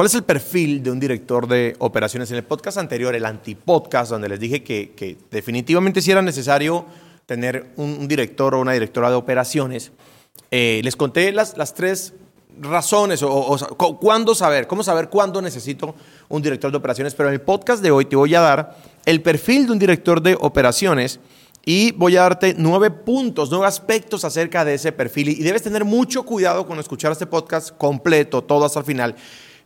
¿Cuál es el perfil de un director de operaciones? En el podcast anterior, el antipodcast, donde les dije que, definitivamente si era necesario tener un, director o una directora de operaciones, eh, les conté las, las tres razones o, cuándo saber, cómo saber cuándo necesito un director de operaciones, pero en el podcast de hoy te voy a dar el perfil de un director de operaciones y voy a darte nueve puntos, nueve aspectos acerca de ese perfil y debes tener mucho cuidado con escuchar este podcast completo, todo hasta el final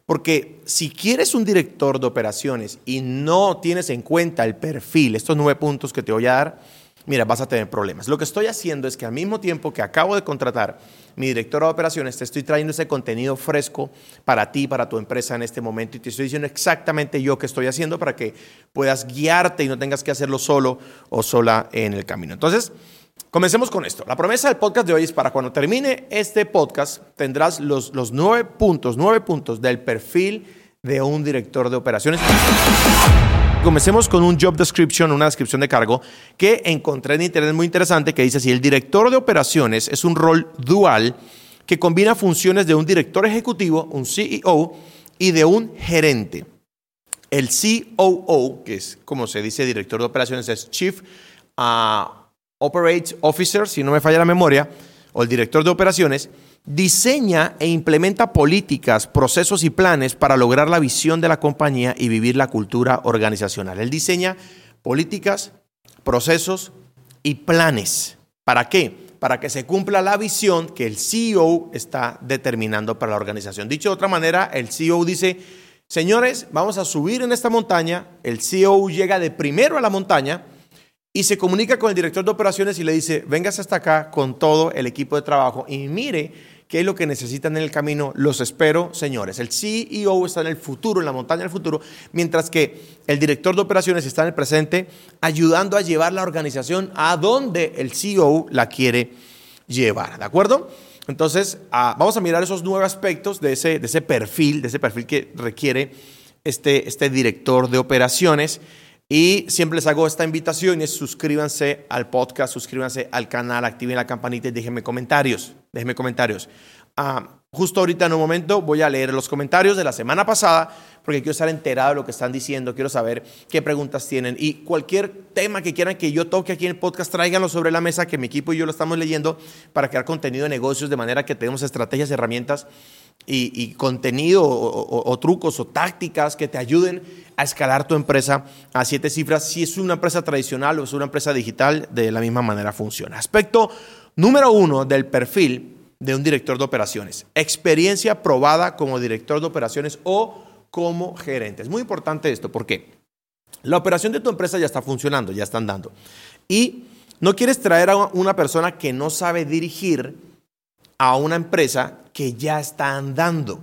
porque si quieres un director de operaciones y no tienes en cuenta el perfil, estos nueve puntos que te voy a dar, mira, vas a tener problemas. Lo que estoy haciendo es que al mismo tiempo que acabo de contratar mi director de operaciones, te estoy trayendo ese contenido fresco para ti, para tu empresa en este momento y te estoy diciendo exactamente yo qué estoy haciendo para que puedas guiarte y no tengas que hacerlo solo o sola en el camino. Entonces, Comencemos con esto. La promesa del podcast de hoy es para cuando termine este podcast tendrás los, los nueve puntos, nueve puntos del perfil de un director de operaciones. Comencemos con un job description, una descripción de cargo que encontré en internet muy interesante que dice así, el director de operaciones es un rol dual que combina funciones de un director ejecutivo, un CEO y de un gerente. El COO, que es como se dice director de operaciones, es Chief uh, Operate Officer, si no me falla la memoria, o el director de operaciones, diseña e implementa políticas, procesos y planes para lograr la visión de la compañía y vivir la cultura organizacional. Él diseña políticas, procesos y planes. ¿Para qué? Para que se cumpla la visión que el CEO está determinando para la organización. Dicho de otra manera, el CEO dice, señores, vamos a subir en esta montaña, el CEO llega de primero a la montaña, y se comunica con el director de operaciones y le dice, vengas hasta acá con todo el equipo de trabajo y mire qué es lo que necesitan en el camino. Los espero, señores. El CEO está en el futuro, en la montaña del futuro, mientras que el director de operaciones está en el presente, ayudando a llevar la organización a donde el CEO la quiere llevar. ¿De acuerdo? Entonces, ah, vamos a mirar esos nueve aspectos de ese, de ese perfil, de ese perfil que requiere este, este director de operaciones. Y siempre les hago esta invitación y es suscríbanse al podcast, suscríbanse al canal, activen la campanita y déjenme comentarios. Déjenme comentarios. Ah, justo ahorita en un momento voy a leer los comentarios de la semana pasada porque quiero estar enterado de lo que están diciendo, quiero saber qué preguntas tienen y cualquier tema que quieran que yo toque aquí en el podcast, tráiganlo sobre la mesa, que mi equipo y yo lo estamos leyendo para crear contenido de negocios de manera que tenemos estrategias, herramientas y, contenido o, trucos o tácticas que te ayuden a escalar tu empresa a siete cifras. Si es una empresa tradicional o es una empresa digital, de la misma manera funciona. Aspecto número uno del perfil de un director de operaciones. Experiencia probada como director de operaciones o como gerente. Es muy importante esto porque la operación de tu empresa ya está funcionando, ya está andando. Y no quieres traer a una persona que no sabe dirigir a una empresa que ya está andando.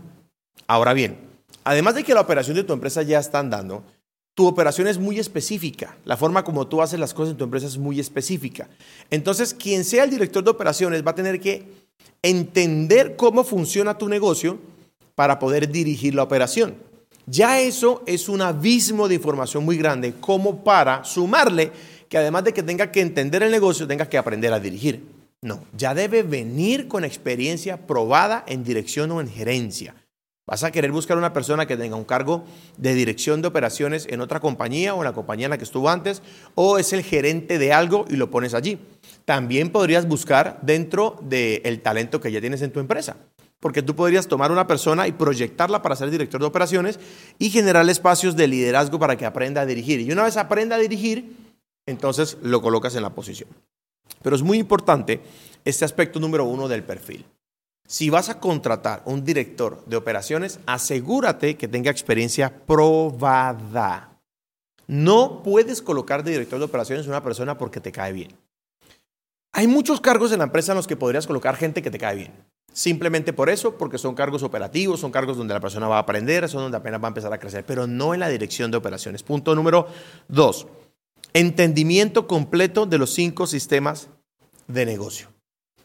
Ahora bien, además de que la operación de tu empresa ya está andando, tu operación es muy específica. La forma como tú haces las cosas en tu empresa es muy específica. Entonces, quien sea el director de operaciones va a tener que entender cómo funciona tu negocio para poder dirigir la operación. Ya eso es un abismo de información muy grande como para sumarle que además de que tenga que entender el negocio, tenga que aprender a dirigir. No, ya debe venir con experiencia probada en dirección o en gerencia. Vas a querer buscar una persona que tenga un cargo de dirección de operaciones en otra compañía o en la compañía en la que estuvo antes, o es el gerente de algo y lo pones allí. También podrías buscar dentro del talento que ya tienes en tu empresa, porque tú podrías tomar una persona y proyectarla para ser director de operaciones y generar espacios de liderazgo para que aprenda a dirigir. Y una vez aprenda a dirigir, entonces lo colocas en la posición. Pero es muy importante este aspecto número uno del perfil. Si vas a contratar un director de operaciones, asegúrate que tenga experiencia probada. No puedes colocar de director de operaciones una persona porque te cae bien. Hay muchos cargos en la empresa en los que podrías colocar gente que te cae bien. Simplemente por eso, porque son cargos operativos, son cargos donde la persona va a aprender, son donde apenas va a empezar a crecer, pero no en la dirección de operaciones. Punto número dos entendimiento completo de los cinco sistemas de negocio.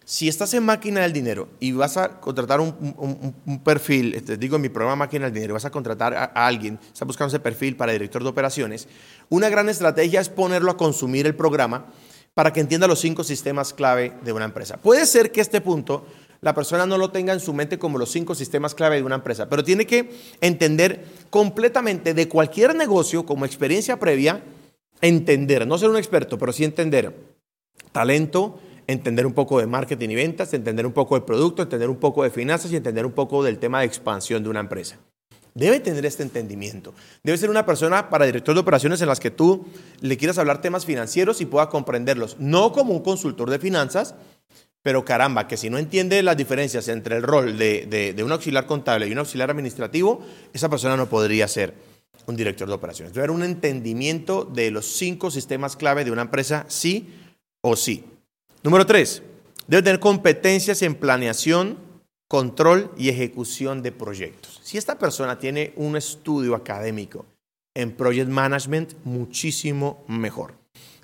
Si estás en máquina del dinero y vas a contratar un, perfil, te este, digo en mi programa Máquina del Dinero, vas a contratar a, alguien, estás buscando ese perfil para director de operaciones, una gran estrategia es ponerlo a consumir el programa para que entienda los cinco sistemas clave de una empresa. Puede ser que este punto la persona no lo tenga en su mente como los cinco sistemas clave de una empresa, pero tiene que entender completamente de cualquier negocio como experiencia previa, entender, no ser un experto, pero sí entender talento, entender un poco de marketing y ventas, entender un poco de producto, entender un poco de finanzas y entender un poco del tema de expansión de una empresa. Debe tener este entendimiento. Debe ser una persona para director de operaciones en las que tú le quieras hablar temas financieros y pueda comprenderlos. No como un consultor de finanzas, pero caramba, que si no entiende las diferencias entre el rol de, un auxiliar contable y un auxiliar administrativo, esa persona no podría ser un director de operaciones. Debe haber un entendimiento de los cinco sistemas clave de una empresa, sí o sí. Número tres, debe tener competencias en planeación, control y ejecución de proyectos. Si esta persona tiene un estudio académico en Project Management, muchísimo mejor.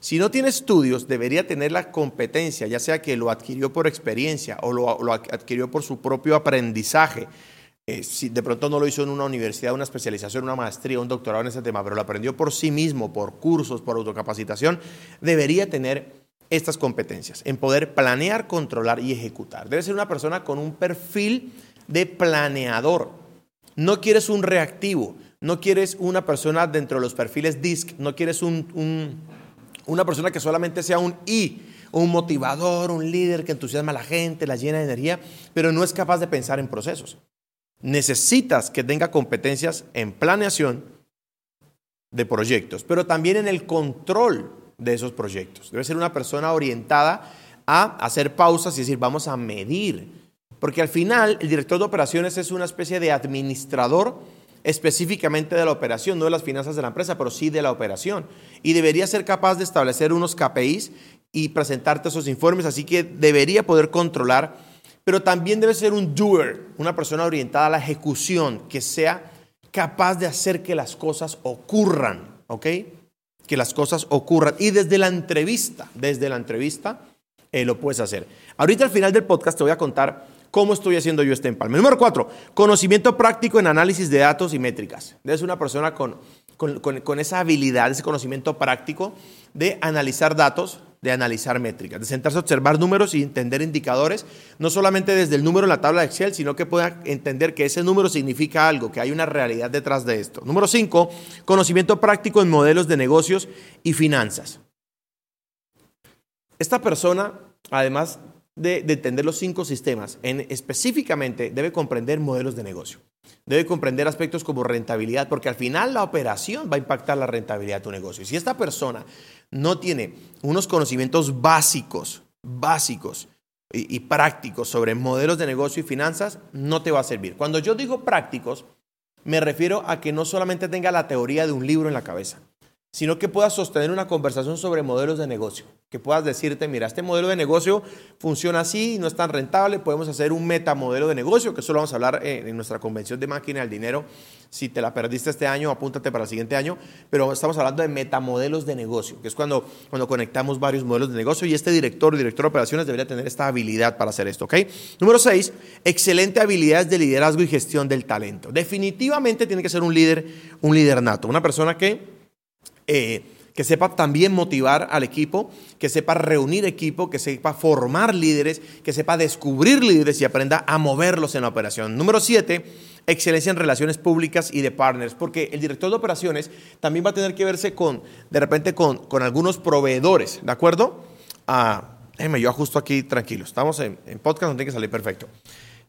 Si no tiene estudios, debería tener la competencia, ya sea que lo adquirió por experiencia o lo, adquirió por su propio aprendizaje. Eh, si de pronto no lo hizo en una universidad, una especialización, una maestría, un doctorado en ese tema, pero lo aprendió por sí mismo, por cursos, por autocapacitación, debería tener estas competencias, en poder planear, controlar y ejecutar. Debe ser una persona con un perfil de planeador. No quieres un reactivo, no quieres una persona dentro de los perfiles DISC, no quieres una persona que solamente sea un I, un motivador, un líder que entusiasma a la gente, la llena de energía, pero no es capaz de pensar en procesos. Necesitas que tenga competencias en planeación de proyectos, pero también en el control de esos proyectos. Debe ser una persona orientada a hacer pausas y decir, vamos a medir. Porque al final el director de operaciones es una especie de administrador específicamente de la operación, no de las finanzas de la empresa, pero sí de la operación. Y debería ser capaz de establecer unos KPIs y presentarte esos informes, así que debería poder controlar, pero también debe ser un doer, una persona orientada a la ejecución, que sea capaz de hacer que las cosas ocurran, ¿ok? que las cosas ocurran. Y desde la entrevista, desde la entrevista, eh, lo puedes hacer. Ahorita al final del podcast te voy a contar cómo estoy haciendo yo este empalme. Número cuatro, conocimiento práctico en análisis de datos y métricas. Debes una persona con, con esa habilidad, ese conocimiento práctico de analizar datos, de analizar métricas, de sentarse a observar números y entender indicadores, no solamente desde el número en la tabla de Excel, sino que pueda entender que ese número significa algo, que hay una realidad detrás de esto. Número 5, conocimiento práctico en modelos de negocios y finanzas. Esta persona, además de, entender los cinco sistemas, en, específicamente debe comprender modelos de negocio. Debe comprender aspectos como rentabilidad, porque al final la operación va a impactar la rentabilidad de tu negocio. Y si esta persona no tiene unos conocimientos básicos, básicos y, y prácticos sobre modelos de negocio y finanzas, no te va a servir. Cuando yo digo prácticos, me refiero a que no solamente tenga la teoría de un libro en la cabeza, sino que puedas sostener una conversación sobre modelos de negocio, que puedas decirte, mira, este modelo de negocio funciona así, no es tan rentable, podemos hacer un metamodelo de negocio, que eso lo vamos a hablar en nuestra convención de máquina del dinero. Si te la perdiste este año, apúntate para el siguiente año, pero estamos hablando de metamodelos de negocio, que es cuando, cuando conectamos varios modelos de negocio y este director, director de operaciones debería tener esta habilidad para hacer esto, ¿ok? Número seis, excelente habilidades de liderazgo y gestión del talento. Definitivamente tiene que ser un líder, un líder nato, una persona que eh, que sepa también motivar al equipo, que sepa reunir equipo, que sepa formar líderes, que sepa descubrir líderes y aprenda a moverlos en la operación. Número siete, excelencia en relaciones públicas y de partners, porque el director de operaciones también va a tener que verse con, de repente, con, algunos proveedores, ¿de acuerdo? Ah, déjeme, yo ajusto aquí tranquilo, estamos en, podcast, no tiene que salir perfecto.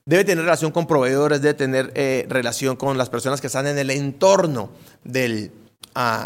Debe tener relación con proveedores, debe tener eh, relación con las personas que están en el entorno del,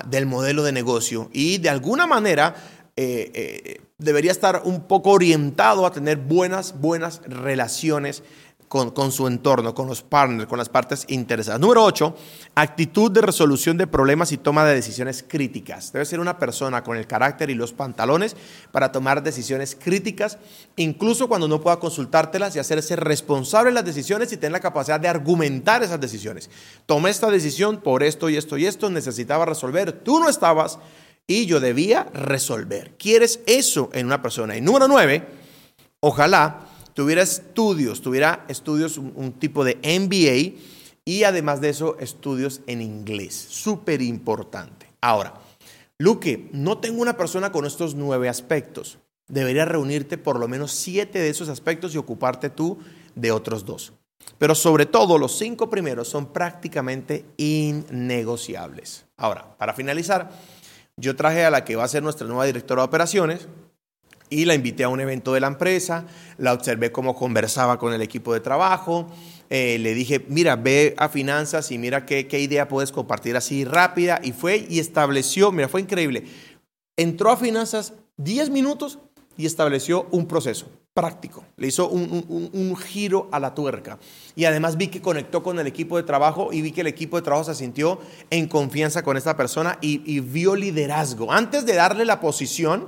del modelo de negocio y de alguna manera eh, eh, debería estar un poco orientado a tener buenas, buenas relaciones con, su entorno, con los partners, con las partes interesadas. Número 8, actitud de resolución de problemas y toma de decisiones críticas. Debe ser una persona con el carácter y los pantalones para tomar decisiones críticas, incluso cuando no pueda consultártelas y hacerse responsable de las decisiones y tener la capacidad de argumentar esas decisiones. Tomé esta decisión por esto y esto y esto, necesitaba resolver, tú no estabas y yo debía resolver. ¿Quieres eso en una persona? Y número 9, ojalá tuviera estudios, tuviera estudios, un, tipo de MBA y además de eso estudios en inglés. Súper importante. Ahora, Luque, no tengo una persona con estos nueve aspectos. Deberías reunirte por lo menos siete de esos aspectos y ocuparte tú de otros dos. Pero sobre todo los cinco primeros son prácticamente innegociables. Ahora, para finalizar, yo traje a la que va a ser nuestra nueva directora de operaciones y la invité a un evento de la empresa, la observé cómo conversaba con el equipo de trabajo, eh, le dije, mira, ve a finanzas y mira qué, qué idea puedes compartir así rápida. Y fue y estableció, mira, fue increíble. Entró a finanzas 10 minutos y estableció un proceso práctico. Le hizo un, giro a la tuerca. Y además vi que conectó con el equipo de trabajo y vi que el equipo de trabajo se sintió en confianza con esta persona y vio liderazgo. Antes de darle la posición,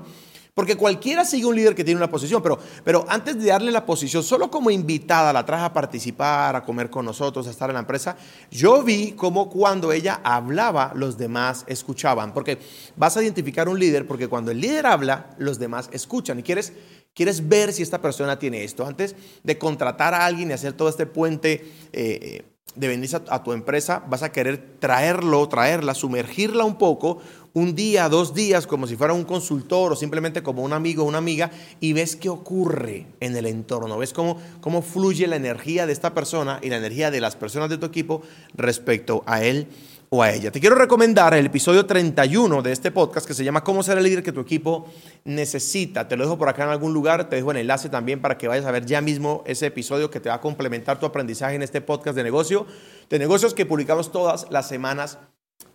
porque cualquiera sigue un líder que tiene una posición, pero, pero antes de darle la posición, solo como invitada la traje a participar, a comer con nosotros, a estar en la empresa, yo vi como cuando ella hablaba, los demás escuchaban. Porque vas a identificar un líder porque cuando el líder habla, los demás escuchan. Y quieres, quieres ver si esta persona tiene esto. Antes de contratar a alguien y hacer todo este puente eh, de venir a tu empresa, vas a querer traerlo, traerla, sumergirla un poco un día, dos días, como si fuera un consultor o simplemente como un amigo o una amiga, y ves qué ocurre en el entorno, ves cómo, cómo fluye la energía de esta persona y la energía de las personas de tu equipo respecto a él o a ella. Te quiero recomendar el episodio 31 de este podcast que se llama Cómo ser el líder que tu equipo necesita. Te lo dejo por acá en algún lugar, te dejo el enlace también para que vayas a ver ya mismo ese episodio que te va a complementar tu aprendizaje en este podcast de negocio, de negocios que publicamos todas las semanas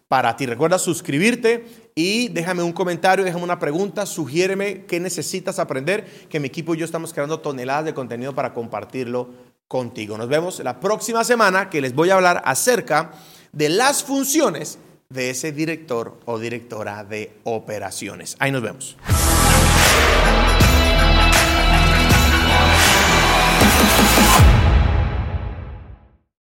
para ti. Recuerda suscribirte y déjame un comentario, déjame una pregunta, sugiéreme qué necesitas aprender, que mi equipo y yo estamos creando toneladas de contenido para compartirlo contigo. Nos vemos la próxima semana que les voy a hablar acerca de las funciones de ese director o directora de operaciones. Ahí nos vemos.